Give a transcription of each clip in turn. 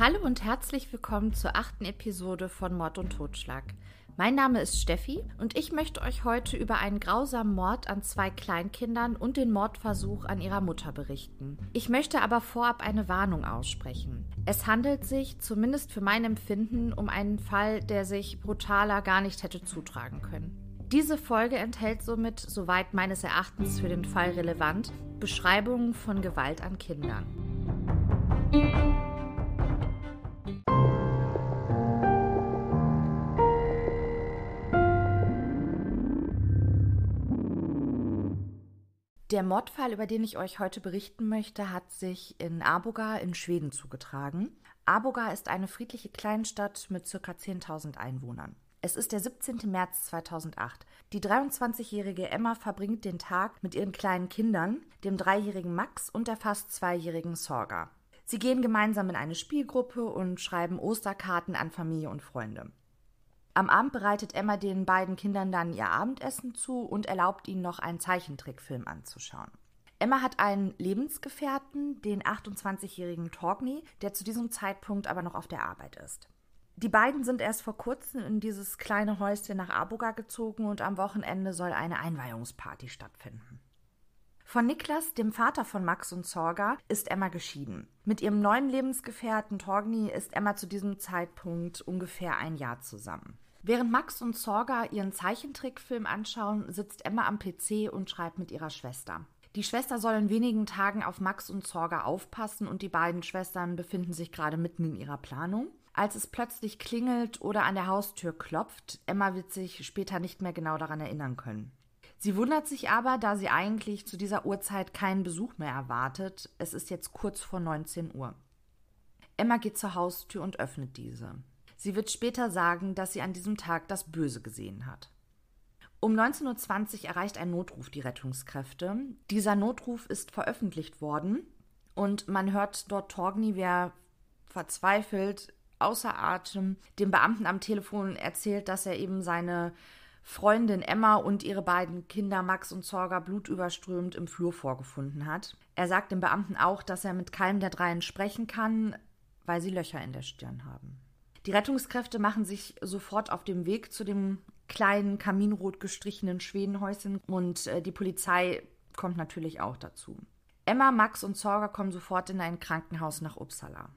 Hallo und herzlich willkommen zur achten Episode von Mord und Totschlag. Mein Name ist Steffi und ich möchte euch heute über einen grausamen Mord an zwei Kleinkindern und den Mordversuch an ihrer Mutter berichten. Ich möchte aber vorab eine Warnung aussprechen. Es handelt sich, zumindest für mein Empfinden, um einen Fall, der sich brutaler gar nicht hätte zutragen können. Diese Folge enthält somit, soweit meines Erachtens für den Fall relevant, Beschreibungen von Gewalt an Kindern. Der Mordfall, über den ich euch heute berichten möchte, hat sich in Arboga in Schweden zugetragen. Arboga ist eine friedliche Kleinstadt mit ca. 10.000 Einwohnern. Es ist der 17. März 2008. Die 23-jährige Emma verbringt den Tag mit ihren kleinen Kindern, dem dreijährigen Max und der fast zweijährigen Sorga. Sie gehen gemeinsam in eine Spielgruppe und schreiben Osterkarten an Familie und Freunde. Am Abend bereitet Emma den beiden Kindern dann ihr Abendessen zu und erlaubt ihnen noch einen Zeichentrickfilm anzuschauen. Emma hat einen Lebensgefährten, den 28-jährigen Torgny, der zu diesem Zeitpunkt aber noch auf der Arbeit ist. Die beiden sind erst vor kurzem in dieses kleine Häuschen nach Aboga gezogen und am Wochenende soll eine Einweihungsparty stattfinden. Von Niklas, dem Vater von Max und Sorga, ist Emma geschieden. Mit ihrem neuen Lebensgefährten Torgny ist Emma zu diesem Zeitpunkt ungefähr ein Jahr zusammen. Während Max und Sorga ihren Zeichentrickfilm anschauen, sitzt Emma am PC und schreibt mit ihrer Schwester. Die Schwester soll in wenigen Tagen auf Max und Sorga aufpassen und die beiden Schwestern befinden sich gerade mitten in ihrer Planung. Als es plötzlich klingelt oder an der Haustür klopft, Emma wird sich später nicht mehr genau daran erinnern können. Sie wundert sich aber, da sie eigentlich zu dieser Uhrzeit keinen Besuch mehr erwartet. Es ist jetzt kurz vor 19 Uhr. Emma geht zur Haustür und öffnet diese. Sie wird später sagen, dass sie an diesem Tag das Böse gesehen hat. Um 19.20 Uhr erreicht ein Notruf die Rettungskräfte. Dieser Notruf ist veröffentlicht worden und man hört dort Torgny, wer verzweifelt, außer Atem, dem Beamten am Telefon erzählt, dass er eben seine Freundin Emma und ihre beiden Kinder Max und Zorga blutüberströmt im Flur vorgefunden hat. Er sagt dem Beamten auch, dass er mit keinem der dreien sprechen kann, weil sie Löcher in der Stirn haben. Die Rettungskräfte machen sich sofort auf dem Weg zu dem kleinen kaminrot gestrichenen Schwedenhäuschen und äh, die Polizei kommt natürlich auch dazu. Emma, Max und Sorga kommen sofort in ein Krankenhaus nach Uppsala.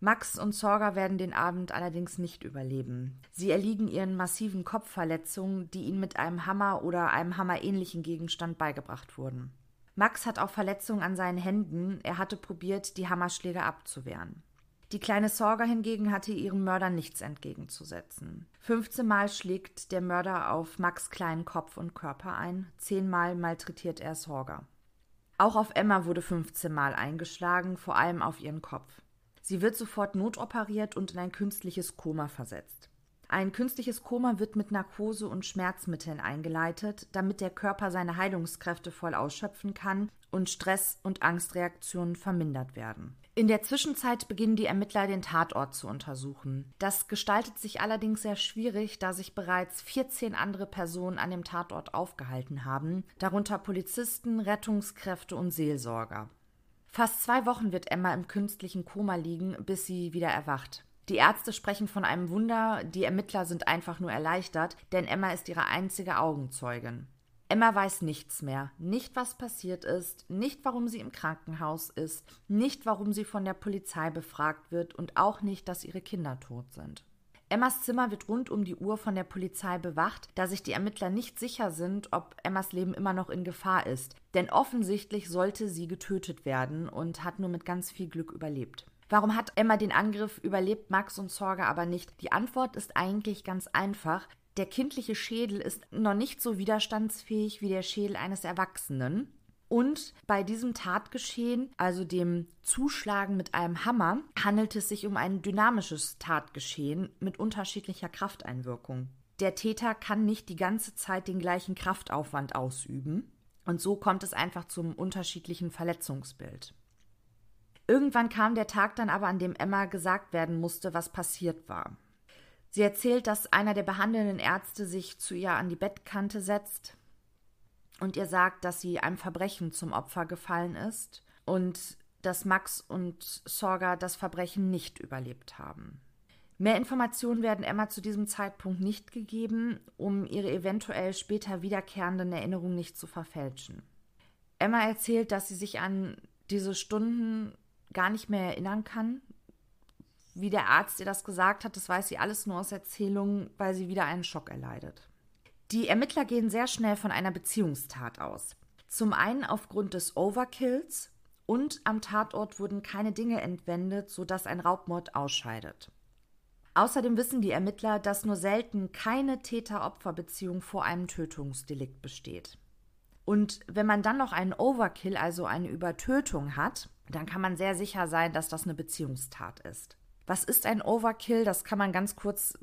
Max und Sorga werden den Abend allerdings nicht überleben. Sie erliegen ihren massiven Kopfverletzungen, die ihnen mit einem Hammer oder einem hammerähnlichen Gegenstand beigebracht wurden. Max hat auch Verletzungen an seinen Händen, er hatte probiert, die Hammerschläge abzuwehren. Die kleine Sorga hingegen hatte ihrem Mörder nichts entgegenzusetzen. 15 Mal schlägt der Mörder auf Max kleinen Kopf und Körper ein, zehnmal malträtiert er Sorga. Auch auf Emma wurde 15 Mal eingeschlagen, vor allem auf ihren Kopf. Sie wird sofort notoperiert und in ein künstliches Koma versetzt. Ein künstliches Koma wird mit Narkose und Schmerzmitteln eingeleitet, damit der Körper seine Heilungskräfte voll ausschöpfen kann und Stress- und Angstreaktionen vermindert werden. In der Zwischenzeit beginnen die Ermittler den Tatort zu untersuchen. Das gestaltet sich allerdings sehr schwierig, da sich bereits 14 andere Personen an dem Tatort aufgehalten haben, darunter Polizisten, Rettungskräfte und Seelsorger. Fast zwei Wochen wird Emma im künstlichen Koma liegen, bis sie wieder erwacht. Die Ärzte sprechen von einem Wunder, die Ermittler sind einfach nur erleichtert, denn Emma ist ihre einzige Augenzeugin. Emma weiß nichts mehr. Nicht, was passiert ist, nicht, warum sie im Krankenhaus ist, nicht, warum sie von der Polizei befragt wird und auch nicht, dass ihre Kinder tot sind. Emmas Zimmer wird rund um die Uhr von der Polizei bewacht, da sich die Ermittler nicht sicher sind, ob Emmas Leben immer noch in Gefahr ist. Denn offensichtlich sollte sie getötet werden und hat nur mit ganz viel Glück überlebt. Warum hat Emma den Angriff überlebt, Max und Sorge aber nicht? Die Antwort ist eigentlich ganz einfach. Der kindliche Schädel ist noch nicht so widerstandsfähig wie der Schädel eines Erwachsenen. Und bei diesem Tatgeschehen, also dem Zuschlagen mit einem Hammer, handelt es sich um ein dynamisches Tatgeschehen mit unterschiedlicher Krafteinwirkung. Der Täter kann nicht die ganze Zeit den gleichen Kraftaufwand ausüben. Und so kommt es einfach zum unterschiedlichen Verletzungsbild. Irgendwann kam der Tag dann aber, an dem Emma gesagt werden musste, was passiert war. Sie erzählt, dass einer der behandelnden Ärzte sich zu ihr an die Bettkante setzt und ihr sagt, dass sie einem Verbrechen zum Opfer gefallen ist und dass Max und Sorga das Verbrechen nicht überlebt haben. Mehr Informationen werden Emma zu diesem Zeitpunkt nicht gegeben, um ihre eventuell später wiederkehrenden Erinnerungen nicht zu verfälschen. Emma erzählt, dass sie sich an diese Stunden gar nicht mehr erinnern kann. Wie der Arzt ihr das gesagt hat, das weiß sie alles nur aus Erzählungen, weil sie wieder einen Schock erleidet. Die Ermittler gehen sehr schnell von einer Beziehungstat aus. Zum einen aufgrund des Overkills und am Tatort wurden keine Dinge entwendet, sodass ein Raubmord ausscheidet. Außerdem wissen die Ermittler, dass nur selten keine Täter-Opfer-Beziehung vor einem Tötungsdelikt besteht. Und wenn man dann noch einen Overkill, also eine Übertötung hat, dann kann man sehr sicher sein, dass das eine Beziehungstat ist. Was ist ein Overkill? Das kann man ganz kurz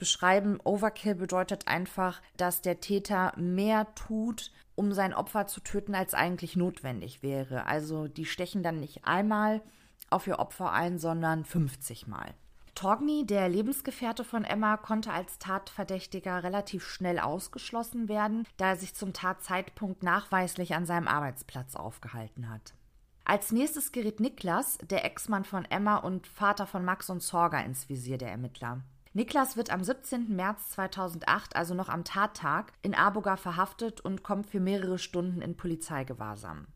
beschreiben. Overkill bedeutet einfach, dass der Täter mehr tut, um sein Opfer zu töten, als eigentlich notwendig wäre. Also die stechen dann nicht einmal auf ihr Opfer ein, sondern 50 Mal. Torgny, der Lebensgefährte von Emma, konnte als Tatverdächtiger relativ schnell ausgeschlossen werden, da er sich zum Tatzeitpunkt nachweislich an seinem Arbeitsplatz aufgehalten hat. Als nächstes gerät Niklas, der Ex-Mann von Emma und Vater von Max und Sorga, ins Visier der Ermittler. Niklas wird am 17. März 2008, also noch am Tattag, in Aboga verhaftet und kommt für mehrere Stunden in Polizeigewahrsam.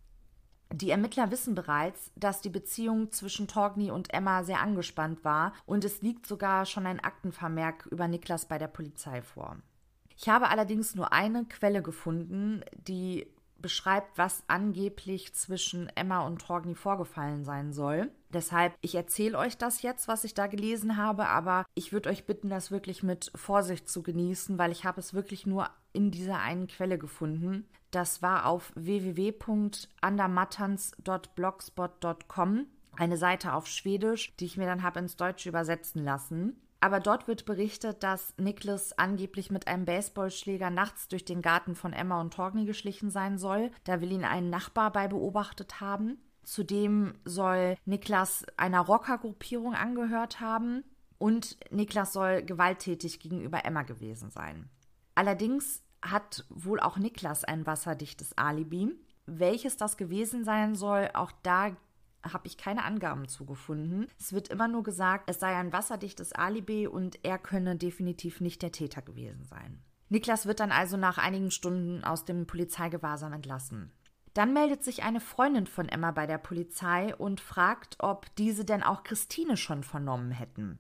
Die Ermittler wissen bereits, dass die Beziehung zwischen Torgny und Emma sehr angespannt war und es liegt sogar schon ein Aktenvermerk über Niklas bei der Polizei vor. Ich habe allerdings nur eine Quelle gefunden, die beschreibt, was angeblich zwischen Emma und Torgny vorgefallen sein soll. Deshalb, ich erzähle euch das jetzt, was ich da gelesen habe, aber ich würde euch bitten, das wirklich mit Vorsicht zu genießen, weil ich habe es wirklich nur in dieser einen Quelle gefunden. Das war auf www.andermattans.blogspot.com, eine Seite auf Schwedisch, die ich mir dann habe ins Deutsche übersetzen lassen. Aber dort wird berichtet, dass Niklas angeblich mit einem Baseballschläger nachts durch den Garten von Emma und Torgny geschlichen sein soll. Da will ihn ein Nachbar bei beobachtet haben. Zudem soll Niklas einer Rockergruppierung angehört haben und Niklas soll gewalttätig gegenüber Emma gewesen sein. Allerdings hat wohl auch Niklas ein wasserdichtes Alibi. Welches das gewesen sein soll, auch da habe ich keine Angaben zugefunden. Es wird immer nur gesagt, es sei ein wasserdichtes Alibi und er könne definitiv nicht der Täter gewesen sein. Niklas wird dann also nach einigen Stunden aus dem Polizeigewahrsam entlassen. Dann meldet sich eine Freundin von Emma bei der Polizei und fragt, ob diese denn auch Christine schon vernommen hätten.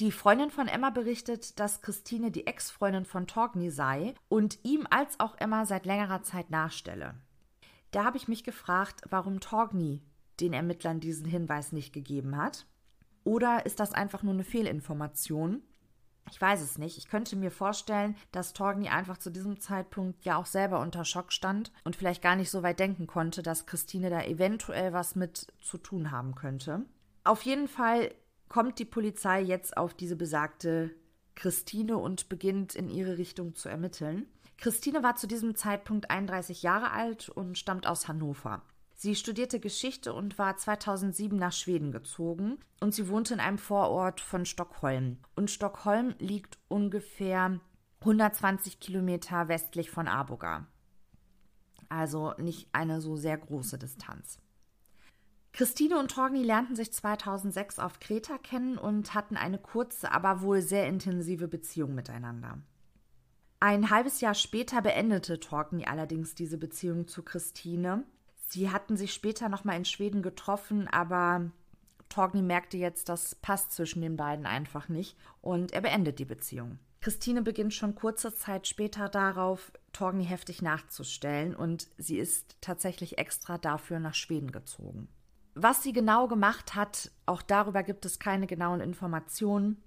Die Freundin von Emma berichtet, dass Christine die Ex-Freundin von Torgny sei und ihm als auch Emma seit längerer Zeit nachstelle. Da habe ich mich gefragt, warum Torgny den Ermittlern diesen Hinweis nicht gegeben hat. Oder ist das einfach nur eine Fehlinformation? Ich weiß es nicht. Ich könnte mir vorstellen, dass Torgny einfach zu diesem Zeitpunkt ja auch selber unter Schock stand und vielleicht gar nicht so weit denken konnte, dass Christine da eventuell was mit zu tun haben könnte. Auf jeden Fall kommt die Polizei jetzt auf diese besagte Christine und beginnt in ihre Richtung zu ermitteln. Christine war zu diesem Zeitpunkt 31 Jahre alt und stammt aus Hannover. Sie studierte Geschichte und war 2007 nach Schweden gezogen und sie wohnte in einem Vorort von Stockholm. Und Stockholm liegt ungefähr 120 Kilometer westlich von Arboga. Also nicht eine so sehr große Distanz. Christine und Torgny lernten sich 2006 auf Kreta kennen und hatten eine kurze, aber wohl sehr intensive Beziehung miteinander. Ein halbes Jahr später beendete Torgny allerdings diese Beziehung zu Christine. Sie hatten sich später nochmal in Schweden getroffen, aber Torgny merkte jetzt, das passt zwischen den beiden einfach nicht und er beendet die Beziehung. Christine beginnt schon kurze Zeit später darauf, Torgny heftig nachzustellen und sie ist tatsächlich extra dafür nach Schweden gezogen. Was sie genau gemacht hat, auch darüber gibt es keine genauen Informationen.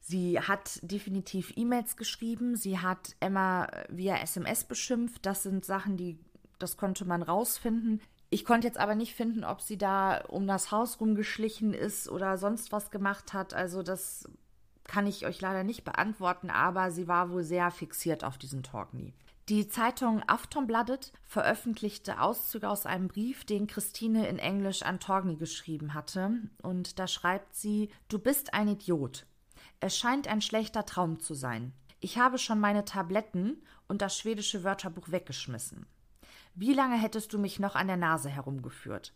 Sie hat definitiv E-Mails geschrieben, sie hat Emma via SMS beschimpft. Das sind Sachen, die, das konnte man rausfinden. Ich konnte jetzt aber nicht finden, ob sie da um das Haus rumgeschlichen ist oder sonst was gemacht hat. Also das kann ich euch leider nicht beantworten, aber sie war wohl sehr fixiert auf diesen Talk die Zeitung Aftonbladet veröffentlichte Auszüge aus einem Brief, den Christine in Englisch an Torgny geschrieben hatte. Und da schreibt sie: Du bist ein Idiot. Es scheint ein schlechter Traum zu sein. Ich habe schon meine Tabletten und das schwedische Wörterbuch weggeschmissen. Wie lange hättest du mich noch an der Nase herumgeführt?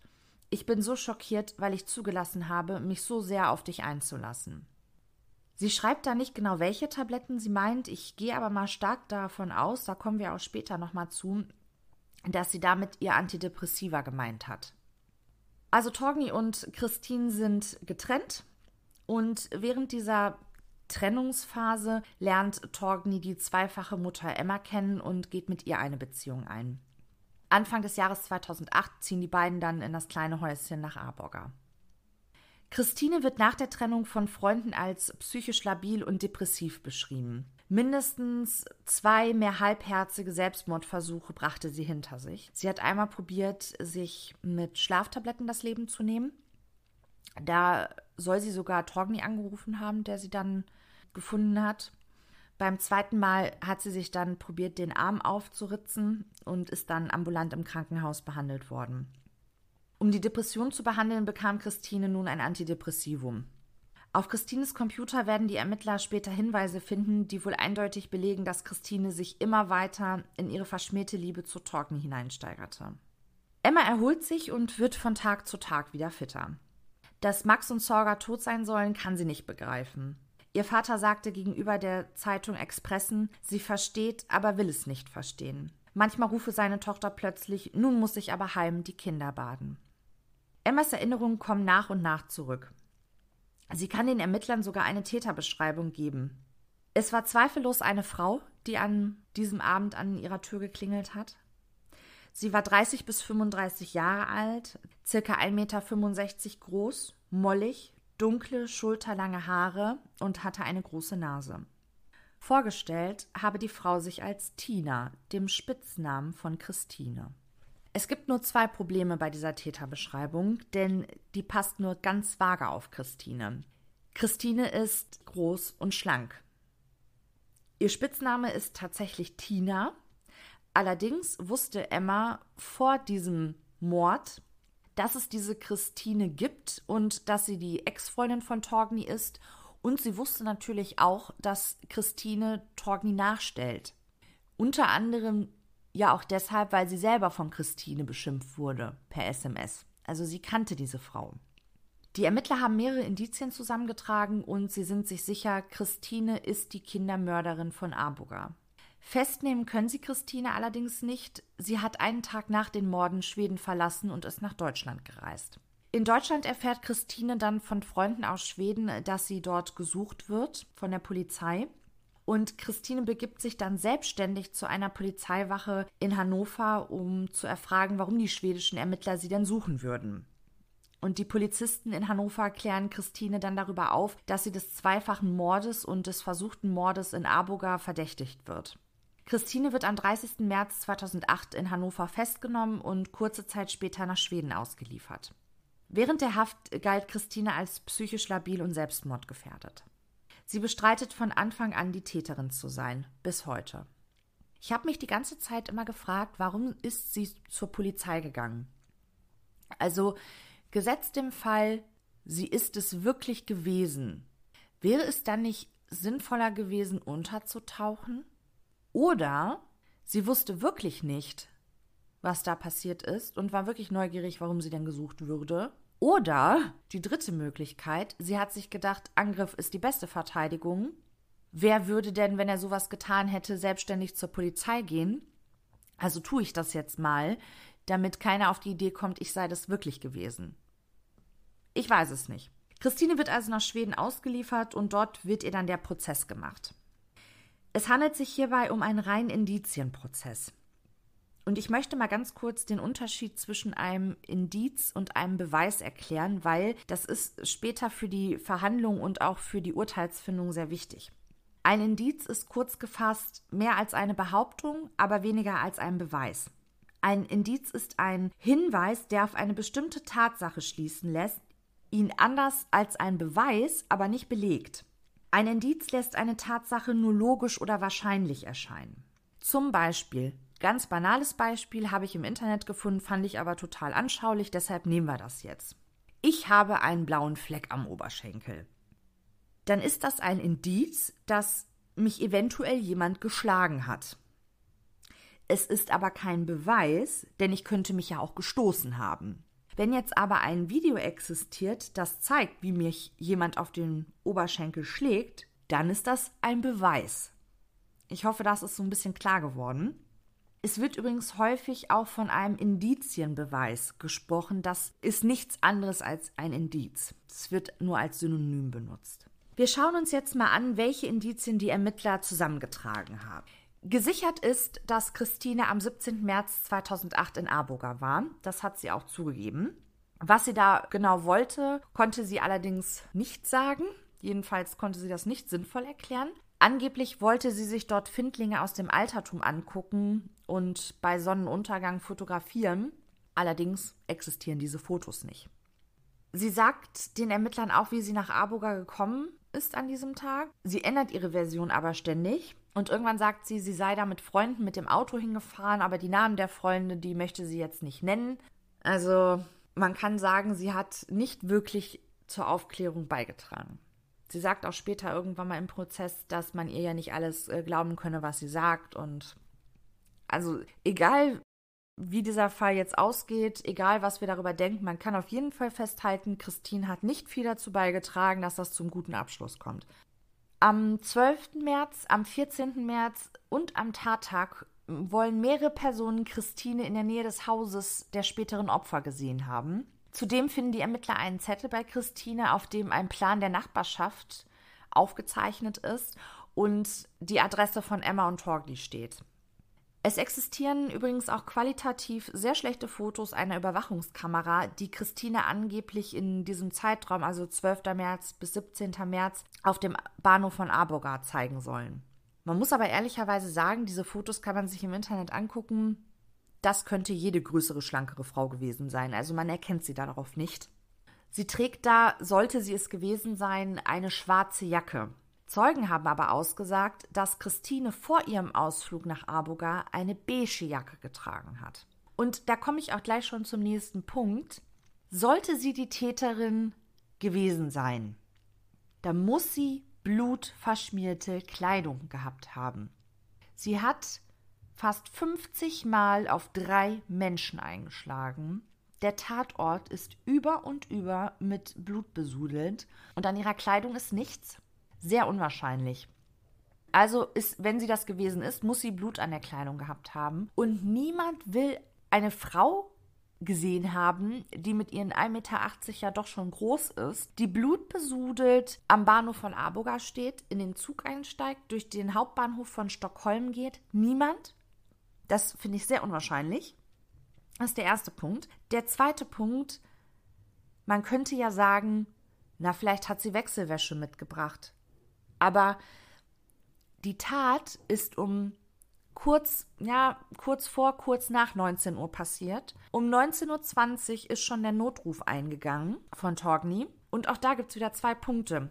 Ich bin so schockiert, weil ich zugelassen habe, mich so sehr auf dich einzulassen. Sie schreibt da nicht genau, welche Tabletten sie meint. Ich gehe aber mal stark davon aus, da kommen wir auch später nochmal zu, dass sie damit ihr Antidepressiva gemeint hat. Also Torgny und Christine sind getrennt und während dieser Trennungsphase lernt Torgny die zweifache Mutter Emma kennen und geht mit ihr eine Beziehung ein. Anfang des Jahres 2008 ziehen die beiden dann in das kleine Häuschen nach Aarburger. Christine wird nach der Trennung von Freunden als psychisch labil und depressiv beschrieben. Mindestens zwei mehr halbherzige Selbstmordversuche brachte sie hinter sich. Sie hat einmal probiert, sich mit Schlaftabletten das Leben zu nehmen. Da soll sie sogar Torgny angerufen haben, der sie dann gefunden hat. Beim zweiten Mal hat sie sich dann probiert, den Arm aufzuritzen und ist dann ambulant im Krankenhaus behandelt worden. Um die Depression zu behandeln, bekam Christine nun ein Antidepressivum. Auf Christines Computer werden die Ermittler später Hinweise finden, die wohl eindeutig belegen, dass Christine sich immer weiter in ihre verschmähte Liebe zu Torken hineinsteigerte. Emma erholt sich und wird von Tag zu Tag wieder fitter. Dass Max und Sorga tot sein sollen, kann sie nicht begreifen. Ihr Vater sagte gegenüber der Zeitung Expressen, sie versteht, aber will es nicht verstehen. Manchmal rufe seine Tochter plötzlich, nun muss ich aber heim die Kinder baden. Emmas Erinnerungen kommen nach und nach zurück. Sie kann den Ermittlern sogar eine Täterbeschreibung geben. Es war zweifellos eine Frau, die an diesem Abend an ihrer Tür geklingelt hat. Sie war 30 bis 35 Jahre alt, circa 1,65 Meter groß, mollig, dunkle, schulterlange Haare und hatte eine große Nase. Vorgestellt habe die Frau sich als Tina, dem Spitznamen von Christine. Es gibt nur zwei Probleme bei dieser Täterbeschreibung, denn die passt nur ganz vage auf Christine. Christine ist groß und schlank. Ihr Spitzname ist tatsächlich Tina. Allerdings wusste Emma vor diesem Mord, dass es diese Christine gibt und dass sie die Ex-Freundin von Torgny ist. Und sie wusste natürlich auch, dass Christine Torgny nachstellt. Unter anderem ja auch deshalb, weil sie selber von Christine beschimpft wurde per SMS. Also sie kannte diese Frau. Die Ermittler haben mehrere Indizien zusammengetragen und sie sind sich sicher, Christine ist die Kindermörderin von Abuga. Festnehmen können sie Christine allerdings nicht. Sie hat einen Tag nach den Morden Schweden verlassen und ist nach Deutschland gereist. In Deutschland erfährt Christine dann von Freunden aus Schweden, dass sie dort gesucht wird von der Polizei. Und Christine begibt sich dann selbstständig zu einer Polizeiwache in Hannover, um zu erfragen, warum die schwedischen Ermittler sie denn suchen würden. Und die Polizisten in Hannover klären Christine dann darüber auf, dass sie des zweifachen Mordes und des versuchten Mordes in Arboga verdächtigt wird. Christine wird am 30. März 2008 in Hannover festgenommen und kurze Zeit später nach Schweden ausgeliefert. Während der Haft galt Christine als psychisch labil und selbstmordgefährdet. Sie bestreitet von Anfang an die Täterin zu sein, bis heute. Ich habe mich die ganze Zeit immer gefragt, warum ist sie zur Polizei gegangen? Also, gesetzt dem Fall, sie ist es wirklich gewesen, wäre es dann nicht sinnvoller gewesen, unterzutauchen? Oder sie wusste wirklich nicht, was da passiert ist und war wirklich neugierig, warum sie denn gesucht würde. Oder die dritte Möglichkeit, sie hat sich gedacht, Angriff ist die beste Verteidigung. Wer würde denn, wenn er sowas getan hätte, selbstständig zur Polizei gehen? Also tue ich das jetzt mal, damit keiner auf die Idee kommt, ich sei das wirklich gewesen. Ich weiß es nicht. Christine wird also nach Schweden ausgeliefert und dort wird ihr dann der Prozess gemacht. Es handelt sich hierbei um einen rein Indizienprozess. Und ich möchte mal ganz kurz den Unterschied zwischen einem Indiz und einem Beweis erklären, weil das ist später für die Verhandlung und auch für die Urteilsfindung sehr wichtig. Ein Indiz ist kurz gefasst mehr als eine Behauptung, aber weniger als ein Beweis. Ein Indiz ist ein Hinweis, der auf eine bestimmte Tatsache schließen lässt, ihn anders als ein Beweis aber nicht belegt. Ein Indiz lässt eine Tatsache nur logisch oder wahrscheinlich erscheinen. Zum Beispiel, ganz banales Beispiel habe ich im Internet gefunden, fand ich aber total anschaulich, deshalb nehmen wir das jetzt. Ich habe einen blauen Fleck am Oberschenkel. Dann ist das ein Indiz, dass mich eventuell jemand geschlagen hat. Es ist aber kein Beweis, denn ich könnte mich ja auch gestoßen haben. Wenn jetzt aber ein Video existiert, das zeigt, wie mich jemand auf den Oberschenkel schlägt, dann ist das ein Beweis. Ich hoffe, das ist so ein bisschen klar geworden. Es wird übrigens häufig auch von einem Indizienbeweis gesprochen. Das ist nichts anderes als ein Indiz. Es wird nur als Synonym benutzt. Wir schauen uns jetzt mal an, welche Indizien die Ermittler zusammengetragen haben. Gesichert ist, dass Christine am 17. März 2008 in Arboga war. Das hat sie auch zugegeben. Was sie da genau wollte, konnte sie allerdings nicht sagen. Jedenfalls konnte sie das nicht sinnvoll erklären. Angeblich wollte sie sich dort Findlinge aus dem Altertum angucken und bei Sonnenuntergang fotografieren. Allerdings existieren diese Fotos nicht. Sie sagt den Ermittlern auch, wie sie nach Arboga gekommen ist an diesem Tag. Sie ändert ihre Version aber ständig. Und irgendwann sagt sie, sie sei da mit Freunden mit dem Auto hingefahren, aber die Namen der Freunde, die möchte sie jetzt nicht nennen. Also man kann sagen, sie hat nicht wirklich zur Aufklärung beigetragen. Sie sagt auch später irgendwann mal im Prozess, dass man ihr ja nicht alles äh, glauben könne, was sie sagt. Und also egal, wie dieser Fall jetzt ausgeht, egal was wir darüber denken, man kann auf jeden Fall festhalten, Christine hat nicht viel dazu beigetragen, dass das zum guten Abschluss kommt. Am 12. März, am 14. März und am Tattag wollen mehrere Personen Christine in der Nähe des Hauses der späteren Opfer gesehen haben. Zudem finden die Ermittler einen Zettel bei Christine, auf dem ein Plan der Nachbarschaft aufgezeichnet ist und die Adresse von Emma und Torgli steht. Es existieren übrigens auch qualitativ sehr schlechte Fotos einer Überwachungskamera, die Christine angeblich in diesem Zeitraum, also 12. März bis 17. März, auf dem Bahnhof von Arboga zeigen sollen. Man muss aber ehrlicherweise sagen, diese Fotos kann man sich im Internet angucken das könnte jede größere, schlankere Frau gewesen sein. Also man erkennt sie darauf nicht. Sie trägt da, sollte sie es gewesen sein, eine schwarze Jacke. Zeugen haben aber ausgesagt, dass Christine vor ihrem Ausflug nach Aboga eine beige Jacke getragen hat. Und da komme ich auch gleich schon zum nächsten Punkt. Sollte sie die Täterin gewesen sein, dann muss sie blutverschmierte Kleidung gehabt haben. Sie hat fast 50 Mal auf drei Menschen eingeschlagen. Der Tatort ist über und über mit Blut besudelt und an ihrer Kleidung ist nichts. Sehr unwahrscheinlich. Also ist, wenn sie das gewesen ist, muss sie Blut an der Kleidung gehabt haben. Und niemand will eine Frau gesehen haben, die mit ihren 1,80 Meter ja doch schon groß ist, die blutbesudelt am Bahnhof von Arboga steht, in den Zug einsteigt, durch den Hauptbahnhof von Stockholm geht. Niemand. Das finde ich sehr unwahrscheinlich. Das ist der erste Punkt. Der zweite Punkt, man könnte ja sagen, na, vielleicht hat sie Wechselwäsche mitgebracht. Aber die Tat ist um kurz, ja, kurz vor, kurz nach 19 Uhr passiert. Um 19.20 Uhr ist schon der Notruf eingegangen von Torgny. Und auch da gibt es wieder zwei Punkte.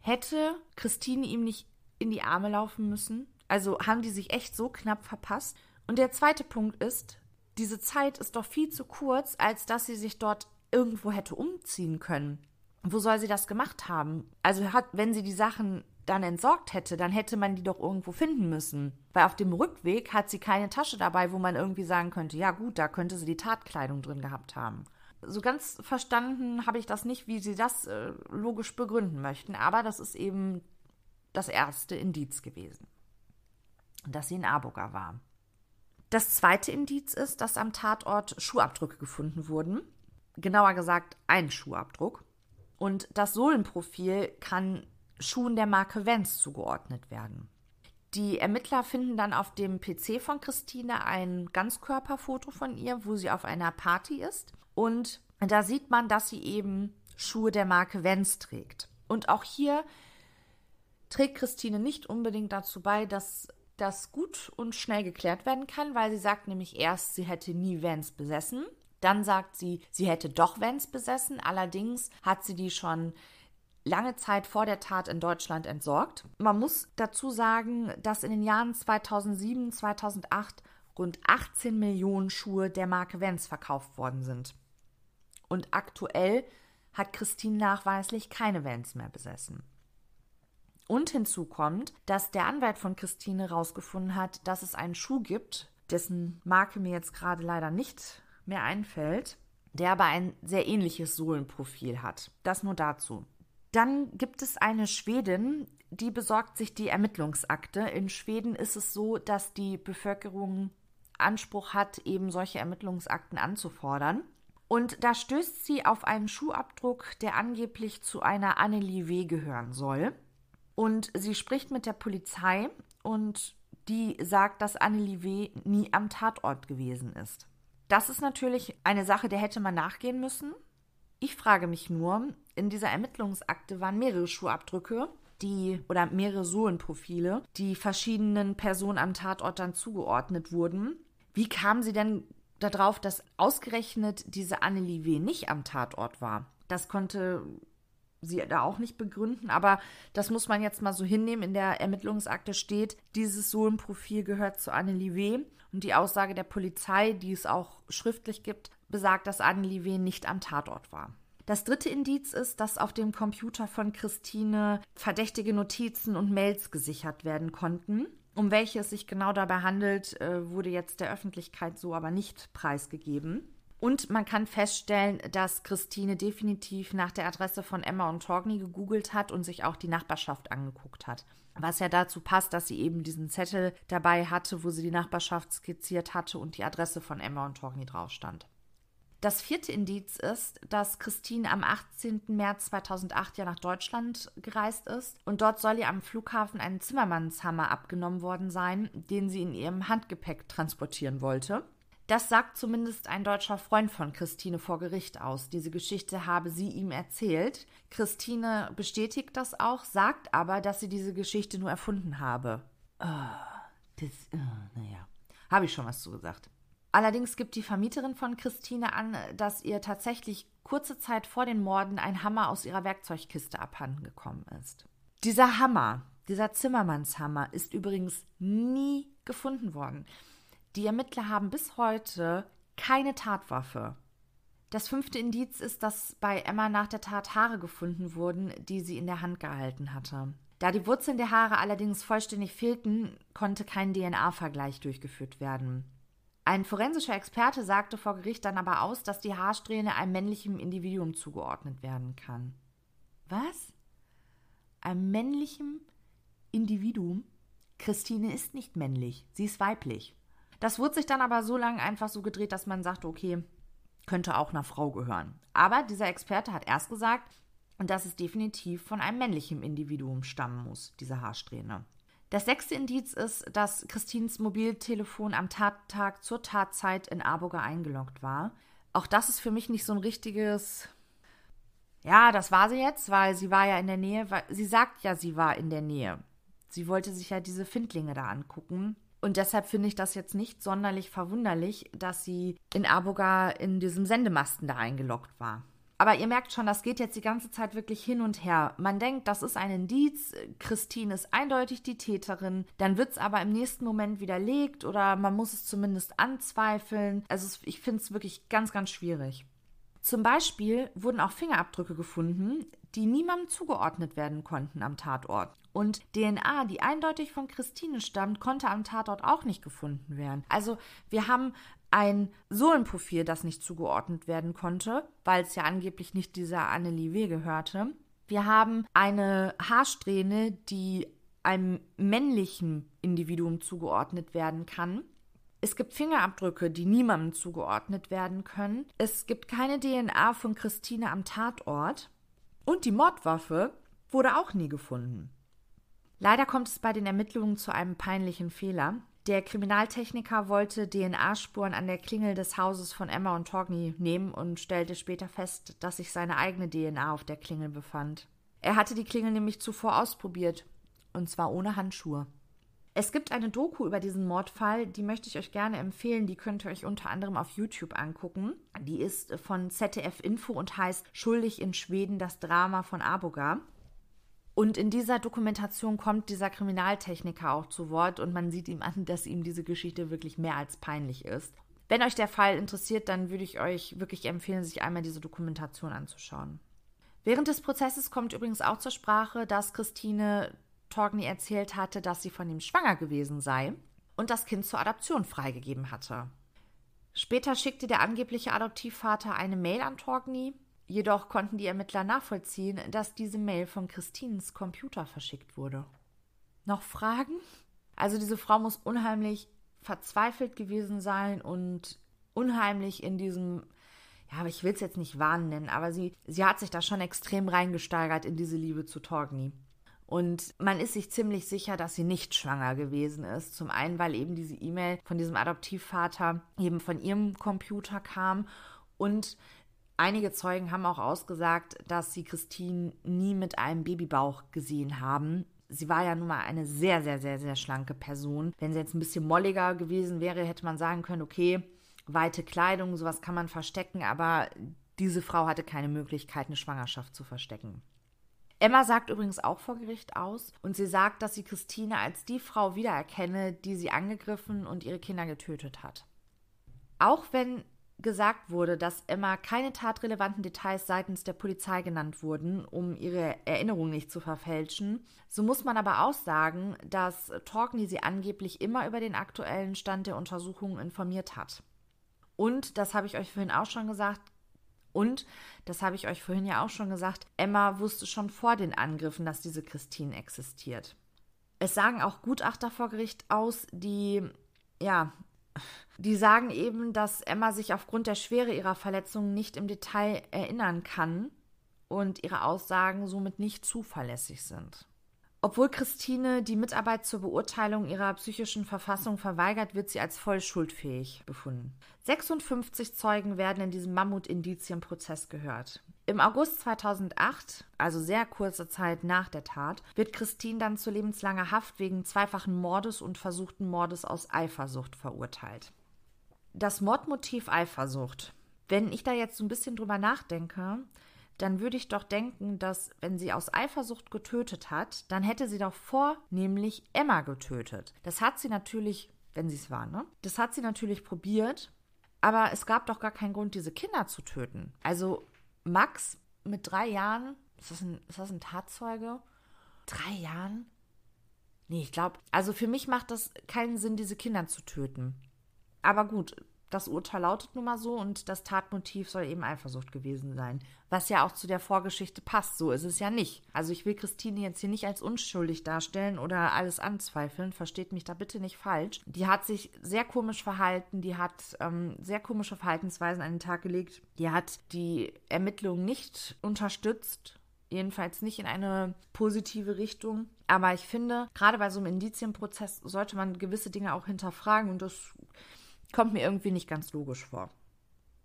Hätte Christine ihm nicht in die Arme laufen müssen? Also haben die sich echt so knapp verpasst? Und der zweite Punkt ist, diese Zeit ist doch viel zu kurz, als dass sie sich dort irgendwo hätte umziehen können. Wo soll sie das gemacht haben? Also hat, wenn sie die Sachen dann entsorgt hätte, dann hätte man die doch irgendwo finden müssen. Weil auf dem Rückweg hat sie keine Tasche dabei, wo man irgendwie sagen könnte, ja gut, da könnte sie die Tatkleidung drin gehabt haben. So ganz verstanden habe ich das nicht, wie sie das äh, logisch begründen möchten, aber das ist eben das erste Indiz gewesen, dass sie in Aboga war. Das zweite Indiz ist, dass am Tatort Schuhabdrücke gefunden wurden. Genauer gesagt, ein Schuhabdruck. Und das Sohlenprofil kann Schuhen der Marke Vans zugeordnet werden. Die Ermittler finden dann auf dem PC von Christine ein Ganzkörperfoto von ihr, wo sie auf einer Party ist. Und da sieht man, dass sie eben Schuhe der Marke Vans trägt. Und auch hier trägt Christine nicht unbedingt dazu bei, dass das gut und schnell geklärt werden kann, weil sie sagt nämlich erst, sie hätte nie Vans besessen. Dann sagt sie, sie hätte doch Vans besessen. Allerdings hat sie die schon lange Zeit vor der Tat in Deutschland entsorgt. Man muss dazu sagen, dass in den Jahren 2007, 2008 rund 18 Millionen Schuhe der Marke Vans verkauft worden sind. Und aktuell hat Christine nachweislich keine Vans mehr besessen. Und hinzu kommt, dass der Anwalt von Christine herausgefunden hat, dass es einen Schuh gibt, dessen Marke mir jetzt gerade leider nicht mehr einfällt. der aber ein sehr ähnliches Sohlenprofil hat. Das nur dazu. Dann gibt es eine Schwedin, die besorgt sich die Ermittlungsakte. In Schweden ist es so, dass die Bevölkerung Anspruch hat, eben solche Ermittlungsakten anzufordern. Und da stößt sie auf einen Schuhabdruck, der angeblich zu einer Annelie W. gehören soll. Und sie spricht mit der Polizei und die sagt, dass Annelie W. nie am Tatort gewesen ist. Das ist natürlich eine Sache, der hätte man nachgehen müssen. Ich frage mich nur, in dieser Ermittlungsakte waren mehrere Schuhabdrücke, die oder mehrere Sohlenprofile, die verschiedenen Personen am Tatort dann zugeordnet wurden. Wie kam sie denn darauf, dass ausgerechnet diese Annelie W. nicht am Tatort war? Das konnte sie da auch nicht begründen, aber das muss man jetzt mal so hinnehmen. In der Ermittlungsakte steht, dieses Sohlenprofil gehört zu Annelie W. Und die Aussage der Polizei, die es auch schriftlich gibt, besagt, dass Annelie W. nicht am Tatort war. Das dritte Indiz ist, dass auf dem Computer von Christine verdächtige Notizen und Mails gesichert werden konnten. Um welche es sich genau dabei handelt, äh, wurde jetzt der Öffentlichkeit so aber nicht preisgegeben. Und man kann feststellen, dass Christine definitiv nach der Adresse von Emma und Torgny gegoogelt hat und sich auch die Nachbarschaft angeguckt hat. Was ja dazu passt, dass sie eben diesen Zettel dabei hatte, wo sie die Nachbarschaft skizziert hatte und die Adresse von Emma und Torgny drauf stand. Das vierte Indiz ist, dass Christine am 18. März 2008 ja nach Deutschland gereist ist und dort soll ihr am Flughafen ein Zimmermannshammer abgenommen worden sein, den sie in ihrem Handgepäck transportieren wollte. Das sagt zumindest ein deutscher Freund von Christine vor Gericht aus. Diese Geschichte habe sie ihm erzählt. Christine bestätigt das auch, sagt aber, dass sie diese Geschichte nur erfunden habe. Oh, das, oh, naja, habe ich schon was zu gesagt. Allerdings gibt die Vermieterin von Christine an, dass ihr tatsächlich kurze Zeit vor den Morden ein Hammer aus ihrer Werkzeugkiste abhanden gekommen ist. Dieser Hammer, dieser Zimmermannshammer, ist übrigens nie gefunden worden. Die Ermittler haben bis heute keine Tatwaffe. Das fünfte Indiz ist, dass bei Emma nach der Tat Haare gefunden wurden, die sie in der Hand gehalten hatte. Da die Wurzeln der Haare allerdings vollständig fehlten, konnte kein DNA-Vergleich durchgeführt werden. Ein forensischer Experte sagte vor Gericht dann aber aus, dass die Haarsträhne einem männlichen Individuum zugeordnet werden kann. Was? Einem männlichen Individuum? Christine ist nicht männlich, sie ist weiblich. Das wurde sich dann aber so lange einfach so gedreht, dass man sagte, okay, könnte auch einer Frau gehören. Aber dieser Experte hat erst gesagt, dass es definitiv von einem männlichen Individuum stammen muss, diese Haarsträhne. Das sechste Indiz ist, dass Christines Mobiltelefon am Tattag zur Tatzeit in Arburger eingeloggt war. Auch das ist für mich nicht so ein richtiges. Ja, das war sie jetzt, weil sie war ja in der Nähe. Sie sagt ja, sie war in der Nähe. Sie wollte sich ja diese Findlinge da angucken. Und deshalb finde ich das jetzt nicht sonderlich verwunderlich, dass sie in Aboga in diesem Sendemasten da eingeloggt war. Aber ihr merkt schon, das geht jetzt die ganze Zeit wirklich hin und her. Man denkt, das ist ein Indiz, Christine ist eindeutig die Täterin, dann wird es aber im nächsten Moment widerlegt oder man muss es zumindest anzweifeln. Also ich finde es wirklich ganz, ganz schwierig. Zum Beispiel wurden auch Fingerabdrücke gefunden, die niemandem zugeordnet werden konnten am Tatort. Und DNA, die eindeutig von Christine stammt, konnte am Tatort auch nicht gefunden werden. Also wir haben ein Sohlenprofil, das nicht zugeordnet werden konnte, weil es ja angeblich nicht dieser Annelie W. gehörte. Wir haben eine Haarsträhne, die einem männlichen Individuum zugeordnet werden kann. Es gibt Fingerabdrücke, die niemandem zugeordnet werden können. Es gibt keine DNA von Christine am Tatort. Und die Mordwaffe wurde auch nie gefunden. Leider kommt es bei den Ermittlungen zu einem peinlichen Fehler. Der Kriminaltechniker wollte DNA-Spuren an der Klingel des Hauses von Emma und Torgny nehmen und stellte später fest, dass sich seine eigene DNA auf der Klingel befand. Er hatte die Klingel nämlich zuvor ausprobiert, und zwar ohne Handschuhe. Es gibt eine Doku über diesen Mordfall, die möchte ich euch gerne empfehlen. Die könnt ihr euch unter anderem auf YouTube angucken. Die ist von ZDF Info und heißt Schuldig in Schweden, das Drama von Aboga. Und in dieser Dokumentation kommt dieser Kriminaltechniker auch zu Wort und man sieht ihm an, dass ihm diese Geschichte wirklich mehr als peinlich ist. Wenn euch der Fall interessiert, dann würde ich euch wirklich empfehlen, sich einmal diese Dokumentation anzuschauen. Während des Prozesses kommt übrigens auch zur Sprache, dass Christine Torgny erzählt hatte, dass sie von ihm schwanger gewesen sei und das Kind zur Adoption freigegeben hatte. Später schickte der angebliche Adoptivvater eine Mail an Torgny, jedoch konnten die Ermittler nachvollziehen, dass diese Mail von Christines Computer verschickt wurde. Noch Fragen? Also diese Frau muss unheimlich verzweifelt gewesen sein und unheimlich in diesem, ja, aber ich will es jetzt nicht Wahn nennen, aber sie, sie hat sich da schon extrem reingesteigert in diese Liebe zu Torgny. Und man ist sich ziemlich sicher, dass sie nicht schwanger gewesen ist. Zum einen, weil eben diese E-Mail von diesem Adoptivvater eben von ihrem Computer kam. Und einige Zeugen haben auch ausgesagt, dass sie Christine nie mit einem Babybauch gesehen haben. Sie war ja nun mal eine sehr, sehr, sehr, sehr schlanke Person. Wenn sie jetzt ein bisschen molliger gewesen wäre, hätte man sagen können, okay, weite Kleidung, sowas kann man verstecken, aber diese Frau hatte keine Möglichkeit, eine Schwangerschaft zu verstecken. Emma sagt übrigens auch vor Gericht aus und sie sagt, dass sie Christine als die Frau wiedererkenne, die sie angegriffen und ihre Kinder getötet hat. Auch wenn gesagt wurde, dass Emma keine tatrelevanten Details seitens der Polizei genannt wurden, um ihre Erinnerung nicht zu verfälschen, so muss man aber auch sagen, dass Torkney sie angeblich immer über den aktuellen Stand der Untersuchungen informiert hat. Und, das habe ich euch vorhin auch schon gesagt, und, das habe ich euch vorhin ja auch schon gesagt, Emma wusste schon vor den Angriffen, dass diese Christine existiert. Es sagen auch Gutachter vor Gericht aus, die, ja, die sagen eben, dass Emma sich aufgrund der Schwere ihrer Verletzungen nicht im Detail erinnern kann und ihre Aussagen somit nicht zuverlässig sind. Obwohl Christine die Mitarbeit zur Beurteilung ihrer psychischen Verfassung verweigert, wird sie als voll schuldfähig befunden. 56 Zeugen werden in diesem Mammut-Indizienprozess gehört. Im August 2008, also sehr kurze Zeit nach der Tat, wird Christine dann zu lebenslanger Haft wegen zweifachen Mordes und versuchten Mordes aus Eifersucht verurteilt. Das Mordmotiv Eifersucht. Wenn ich da jetzt so ein bisschen drüber nachdenke, dann würde ich doch denken, dass wenn sie aus Eifersucht getötet hat, dann hätte sie doch vornehmlich Emma getötet. Das hat sie natürlich, wenn sie es war, ne? Das hat sie natürlich probiert, aber es gab doch gar keinen Grund, diese Kinder zu töten. Also Max mit drei Jahren, ist das ein, ist das ein Tatzeuge? Drei Jahren? Nee, ich glaube, also für mich macht das keinen Sinn, diese Kinder zu töten. Aber gut, das Urteil lautet nun mal so und das Tatmotiv soll eben Eifersucht gewesen sein. Was ja auch zu der Vorgeschichte passt. So ist es ja nicht. Also ich will Christine jetzt hier nicht als unschuldig darstellen oder alles anzweifeln. Versteht mich da bitte nicht falsch. Die hat sich sehr komisch verhalten. Die hat ähm, sehr komische Verhaltensweisen an den Tag gelegt. Die hat die Ermittlungen nicht unterstützt. Jedenfalls nicht in eine positive Richtung. Aber ich finde, gerade bei so einem Indizienprozess sollte man gewisse Dinge auch hinterfragen und das Kommt mir irgendwie nicht ganz logisch vor.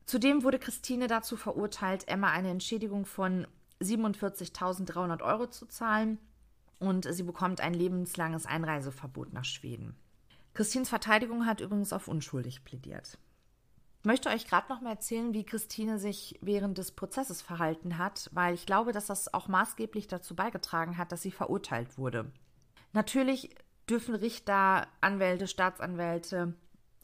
Zudem wurde Christine dazu verurteilt, Emma eine Entschädigung von 47.300 Euro zu zahlen und sie bekommt ein lebenslanges Einreiseverbot nach Schweden. Christines Verteidigung hat übrigens auf unschuldig plädiert. Ich möchte euch gerade noch mal erzählen, wie Christine sich während des Prozesses verhalten hat, weil ich glaube, dass das auch maßgeblich dazu beigetragen hat, dass sie verurteilt wurde. Natürlich dürfen Richter, Anwälte, Staatsanwälte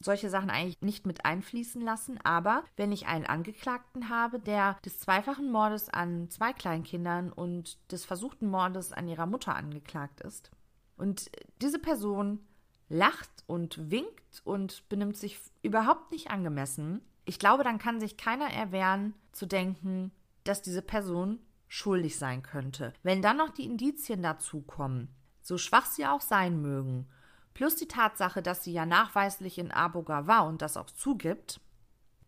solche Sachen eigentlich nicht mit einfließen lassen. Aber wenn ich einen Angeklagten habe, der des zweifachen Mordes an zwei Kleinkindern und des versuchten Mordes an ihrer Mutter angeklagt ist und diese Person lacht und winkt und benimmt sich überhaupt nicht angemessen, ich glaube, dann kann sich keiner erwehren zu denken, dass diese Person schuldig sein könnte. Wenn dann noch die Indizien dazu kommen, so schwach sie auch sein mögen, plus die Tatsache, dass sie ja nachweislich in Aboga war und das auch zugibt,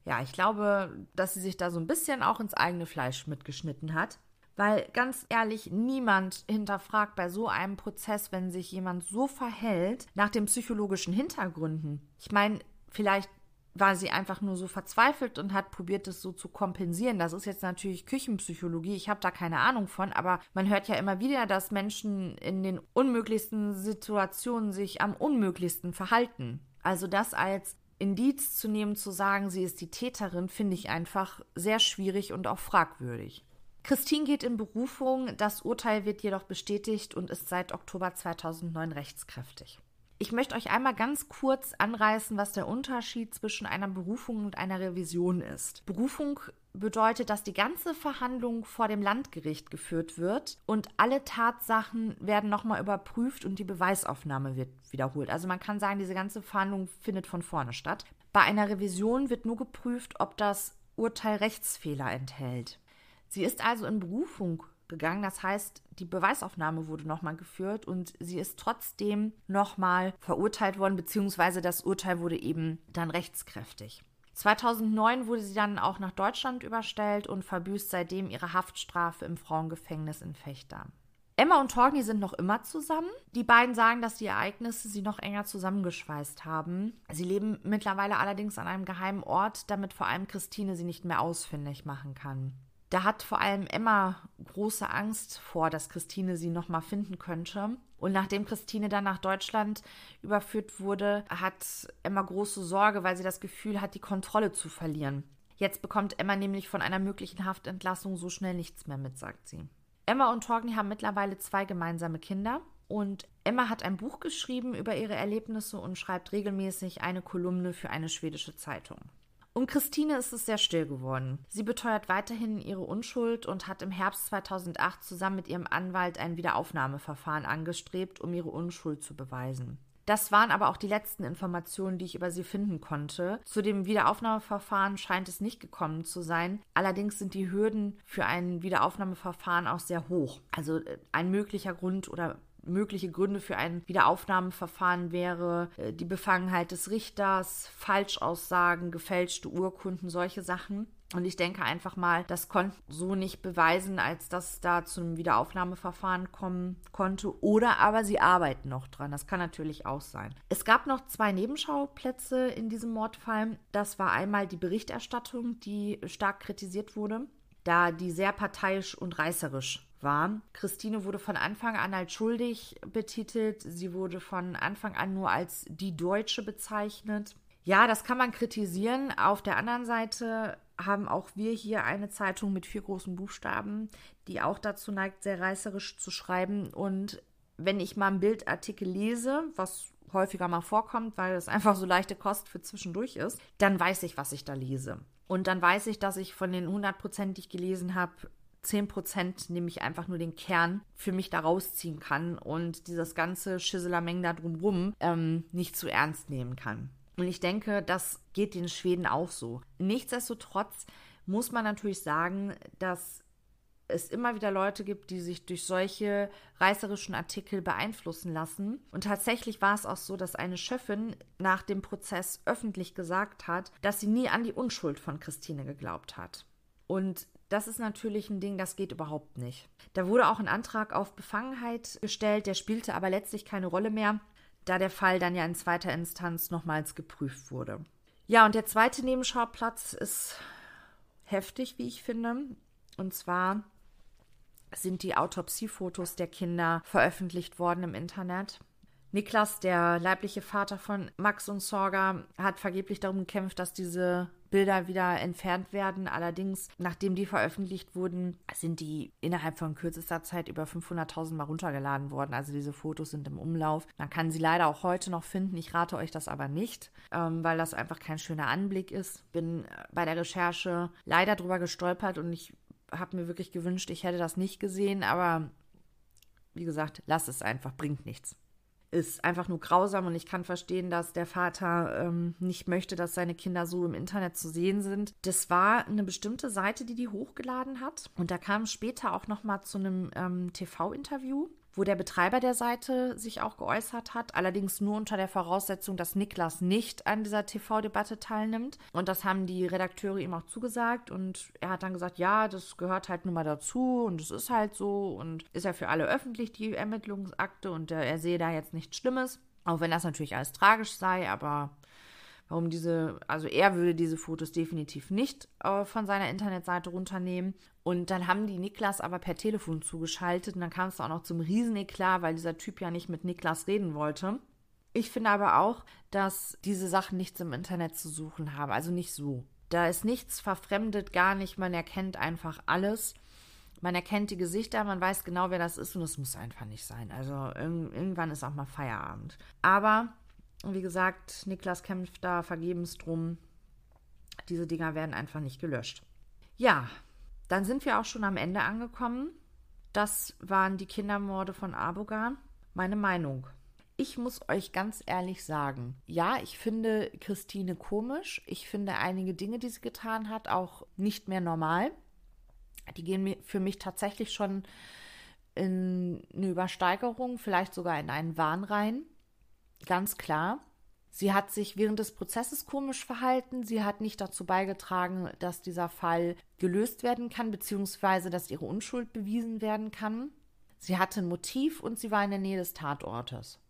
ja, ich glaube, dass sie sich da so ein bisschen auch ins eigene Fleisch mitgeschnitten hat. Weil ganz ehrlich, niemand hinterfragt bei so einem Prozess, wenn sich jemand so verhält, nach den psychologischen Hintergründen. Ich meine, vielleicht war sie einfach nur so verzweifelt und hat probiert, es so zu kompensieren. Das ist jetzt natürlich Küchenpsychologie. Ich habe da keine Ahnung von, aber man hört ja immer wieder, dass Menschen in den unmöglichsten Situationen sich am unmöglichsten verhalten. Also das als Indiz zu nehmen, zu sagen, sie ist die Täterin, finde ich einfach sehr schwierig und auch fragwürdig. Christine geht in Berufung, das Urteil wird jedoch bestätigt und ist seit Oktober 2009 rechtskräftig. Ich möchte euch einmal ganz kurz anreißen, was der Unterschied zwischen einer Berufung und einer Revision ist. Berufung bedeutet, dass die ganze Verhandlung vor dem Landgericht geführt wird und alle Tatsachen werden nochmal überprüft und die Beweisaufnahme wird wiederholt. Also man kann sagen, diese ganze Verhandlung findet von vorne statt. Bei einer Revision wird nur geprüft, ob das Urteil Rechtsfehler enthält. Sie ist also in Berufung gegangen. Das heißt, die Beweisaufnahme wurde nochmal geführt und sie ist trotzdem nochmal verurteilt worden, beziehungsweise das Urteil wurde eben dann rechtskräftig. 2009 wurde sie dann auch nach Deutschland überstellt und verbüßt seitdem ihre Haftstrafe im Frauengefängnis in Fechter. Emma und Torgny sind noch immer zusammen. Die beiden sagen, dass die Ereignisse sie noch enger zusammengeschweißt haben. Sie leben mittlerweile allerdings an einem geheimen Ort, damit vor allem Christine sie nicht mehr ausfindig machen kann. Da hat vor allem Emma große Angst vor, dass Christine sie nochmal finden könnte. Und nachdem Christine dann nach Deutschland überführt wurde, hat Emma große Sorge, weil sie das Gefühl hat, die Kontrolle zu verlieren. Jetzt bekommt Emma nämlich von einer möglichen Haftentlassung so schnell nichts mehr mit, sagt sie. Emma und Torgny haben mittlerweile zwei gemeinsame Kinder. Und Emma hat ein Buch geschrieben über ihre Erlebnisse und schreibt regelmäßig eine Kolumne für eine schwedische Zeitung. Um Christine ist es sehr still geworden. Sie beteuert weiterhin ihre Unschuld und hat im Herbst 2008 zusammen mit ihrem Anwalt ein Wiederaufnahmeverfahren angestrebt, um ihre Unschuld zu beweisen. Das waren aber auch die letzten Informationen, die ich über sie finden konnte. Zu dem Wiederaufnahmeverfahren scheint es nicht gekommen zu sein. Allerdings sind die Hürden für ein Wiederaufnahmeverfahren auch sehr hoch. Also äh, ein möglicher Grund oder mögliche Gründe für ein Wiederaufnahmeverfahren wäre äh, die Befangenheit des Richters, Falschaussagen, gefälschte Urkunden, solche Sachen. Und ich denke einfach mal, das konnte so nicht beweisen, als dass da zu einem Wiederaufnahmeverfahren kommen konnte. Oder aber sie arbeiten noch dran. Das kann natürlich auch sein. Es gab noch zwei Nebenschauplätze in diesem Mordfall. Das war einmal die Berichterstattung, die stark kritisiert wurde, da die sehr parteiisch und reißerisch war. Christine wurde von Anfang an als schuldig betitelt. Sie wurde von Anfang an nur als die Deutsche bezeichnet. Ja, das kann man kritisieren. Auf der anderen Seite haben auch wir hier eine Zeitung mit vier großen Buchstaben, die auch dazu neigt, sehr reißerisch zu schreiben. Und wenn ich mal einen Bildartikel lese, was häufiger mal vorkommt, weil es einfach so leichte Kost für zwischendurch ist, dann weiß ich, was ich da lese. Und dann weiß ich, dass ich von den 100 Prozent, die ich gelesen habe, 10% nämlich einfach nur den Kern für mich da rausziehen kann und dieses ganze Schisselameng da drumrum ähm, nicht zu ernst nehmen kann. Und ich denke, das geht den Schweden auch so. Nichtsdestotrotz muss man natürlich sagen, dass es immer wieder Leute gibt, die sich durch solche reißerischen Artikel beeinflussen lassen. Und tatsächlich war es auch so, dass eine Schöffin nach dem Prozess öffentlich gesagt hat, dass sie nie an die Unschuld von Christine geglaubt hat. Und das ist natürlich ein Ding, das geht überhaupt nicht. Da wurde auch ein Antrag auf Befangenheit gestellt, der spielte aber letztlich keine Rolle mehr, da der Fall dann ja in zweiter Instanz nochmals geprüft wurde. Ja, und der zweite Nebenschauplatz ist heftig, wie ich finde. Und zwar sind die Autopsiefotos der Kinder veröffentlicht worden im Internet. Niklas, der leibliche Vater von Max und Sorga, hat vergeblich darum gekämpft, dass diese Bilder wieder entfernt werden. Allerdings, nachdem die veröffentlicht wurden, sind die innerhalb von kürzester Zeit über 500.000 Mal runtergeladen worden. Also diese Fotos sind im Umlauf. Man kann sie leider auch heute noch finden. Ich rate euch das aber nicht, ähm, weil das einfach kein schöner Anblick ist. Bin bei der Recherche leider drüber gestolpert und ich habe mir wirklich gewünscht, ich hätte das nicht gesehen. Aber wie gesagt, lass es einfach, bringt nichts ist einfach nur grausam und ich kann verstehen, dass der Vater ähm, nicht möchte, dass seine Kinder so im Internet zu sehen sind. Das war eine bestimmte Seite, die die hochgeladen hat und da kam später auch noch mal zu einem ähm, TV-Interview wo der Betreiber der Seite sich auch geäußert hat, allerdings nur unter der Voraussetzung, dass Niklas nicht an dieser TV-Debatte teilnimmt. Und das haben die Redakteure ihm auch zugesagt und er hat dann gesagt, ja, das gehört halt nun mal dazu und es ist halt so und ist ja für alle öffentlich, die Ermittlungsakte und er, er sehe da jetzt nichts Schlimmes. Auch wenn das natürlich alles tragisch sei, aber warum diese, also er würde diese Fotos definitiv nicht äh, von seiner Internetseite runternehmen. Und dann haben die Niklas aber per Telefon zugeschaltet und dann kam es auch noch zum Rieseneklar, weil dieser Typ ja nicht mit Niklas reden wollte. Ich finde aber auch, dass diese Sachen nichts im Internet zu suchen haben, also nicht so. Da ist nichts verfremdet, gar nicht, man erkennt einfach alles. Man erkennt die Gesichter, man weiß genau, wer das ist und es muss einfach nicht sein. Also irgendwann ist auch mal Feierabend. Aber und wie gesagt, Niklas kämpft da vergebens drum. Diese Dinger werden einfach nicht gelöscht. Ja, dann sind wir auch schon am Ende angekommen. Das waren die Kindermorde von Abogan. Meine Meinung. Ich muss euch ganz ehrlich sagen, ja, ich finde Christine komisch. Ich finde einige Dinge, die sie getan hat, auch nicht mehr normal. Die gehen für mich tatsächlich schon in eine Übersteigerung, vielleicht sogar in einen Wahn rein. Ganz klar. Sie hat sich während des Prozesses komisch verhalten. Sie hat nicht dazu beigetragen, dass dieser Fall gelöst werden kann, beziehungsweise dass ihre Unschuld bewiesen werden kann. Sie hatte ein Motiv und sie war in der Nähe des Tatortes.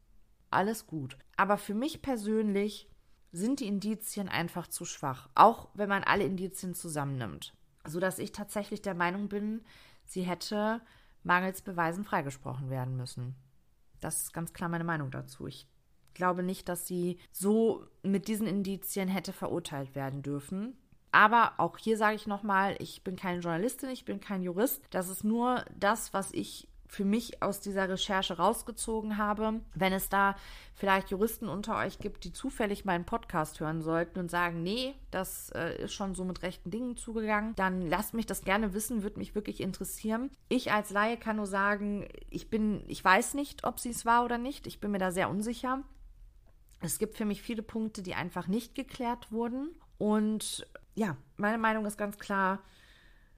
Alles gut. Aber für mich persönlich sind die Indizien einfach zu schwach, auch wenn man alle Indizien zusammennimmt. Sodass ich tatsächlich der Meinung bin, sie hätte mangels Beweisen freigesprochen werden müssen. Das ist ganz klar meine Meinung dazu. Ich glaube nicht, dass sie so mit diesen Indizien hätte verurteilt werden dürfen. Aber auch hier sage ich nochmal, ich bin keine Journalistin, ich bin kein Jurist. Das ist nur das, was ich für mich aus dieser Recherche rausgezogen habe. Wenn es da vielleicht Juristen unter euch gibt, die zufällig meinen Podcast hören sollten und sagen, nee, das äh, ist schon so mit rechten Dingen zugegangen, dann lasst mich das gerne wissen, würde mich wirklich interessieren. Ich als Laie kann nur sagen, ich bin, ich weiß nicht, ob sie es war oder nicht. Ich bin mir da sehr unsicher. Es gibt für mich viele Punkte, die einfach nicht geklärt wurden. Und ja, meine Meinung ist ganz klar,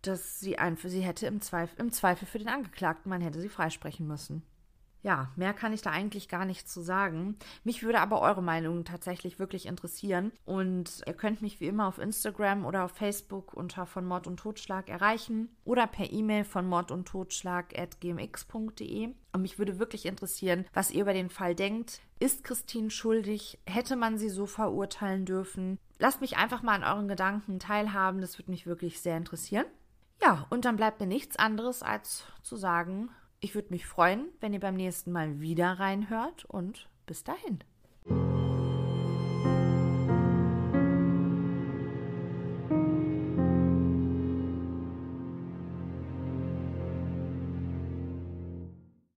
dass sie ein für sie hätte im Zweifel, im Zweifel für den Angeklagten, man hätte sie freisprechen müssen. Ja, mehr kann ich da eigentlich gar nicht zu sagen. Mich würde aber eure Meinung tatsächlich wirklich interessieren. Und ihr könnt mich wie immer auf Instagram oder auf Facebook unter von Mord und Totschlag erreichen oder per E-Mail von mord und Totschlag at gmx.de. Und mich würde wirklich interessieren, was ihr über den Fall denkt. Ist Christine schuldig? Hätte man sie so verurteilen dürfen? Lasst mich einfach mal an euren Gedanken teilhaben. Das würde mich wirklich sehr interessieren. Ja, und dann bleibt mir nichts anderes als zu sagen, ich würde mich freuen, wenn ihr beim nächsten Mal wieder reinhört und bis dahin.